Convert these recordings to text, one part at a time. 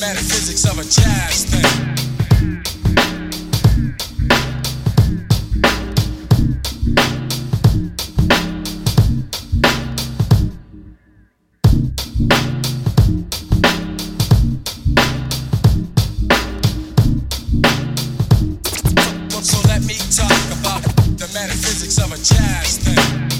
metaphysics of a jazz thing. So let me talk about the metaphysics of a jazz thing.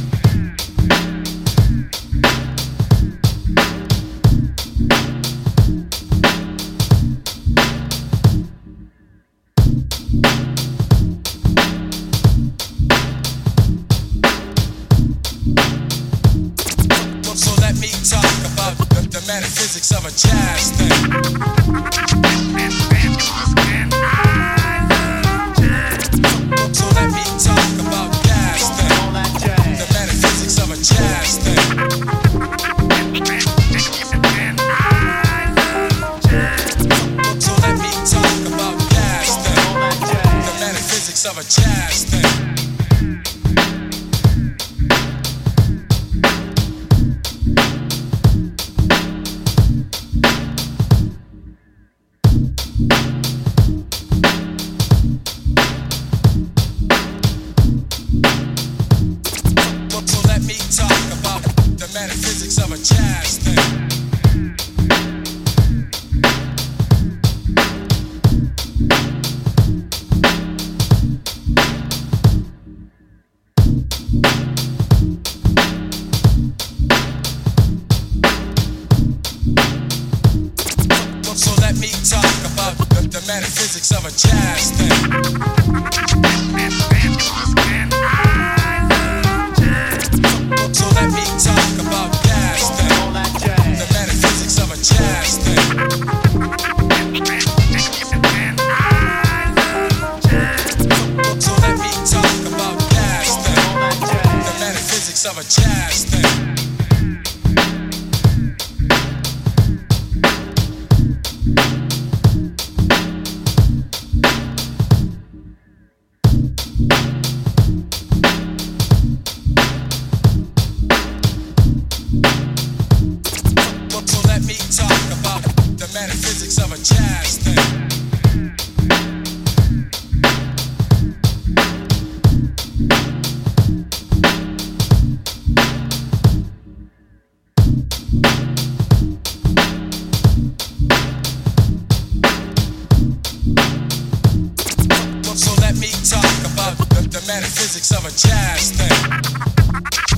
Metaphysics of a jazz thing. So let me talk about. The metaphysics of a jazz thing. Of a jazz thing. The metaphysics of a jazz thing. Of a jazz thing. So let me talk about the metaphysics of a jazz thing. metaphysics of a jazz thing.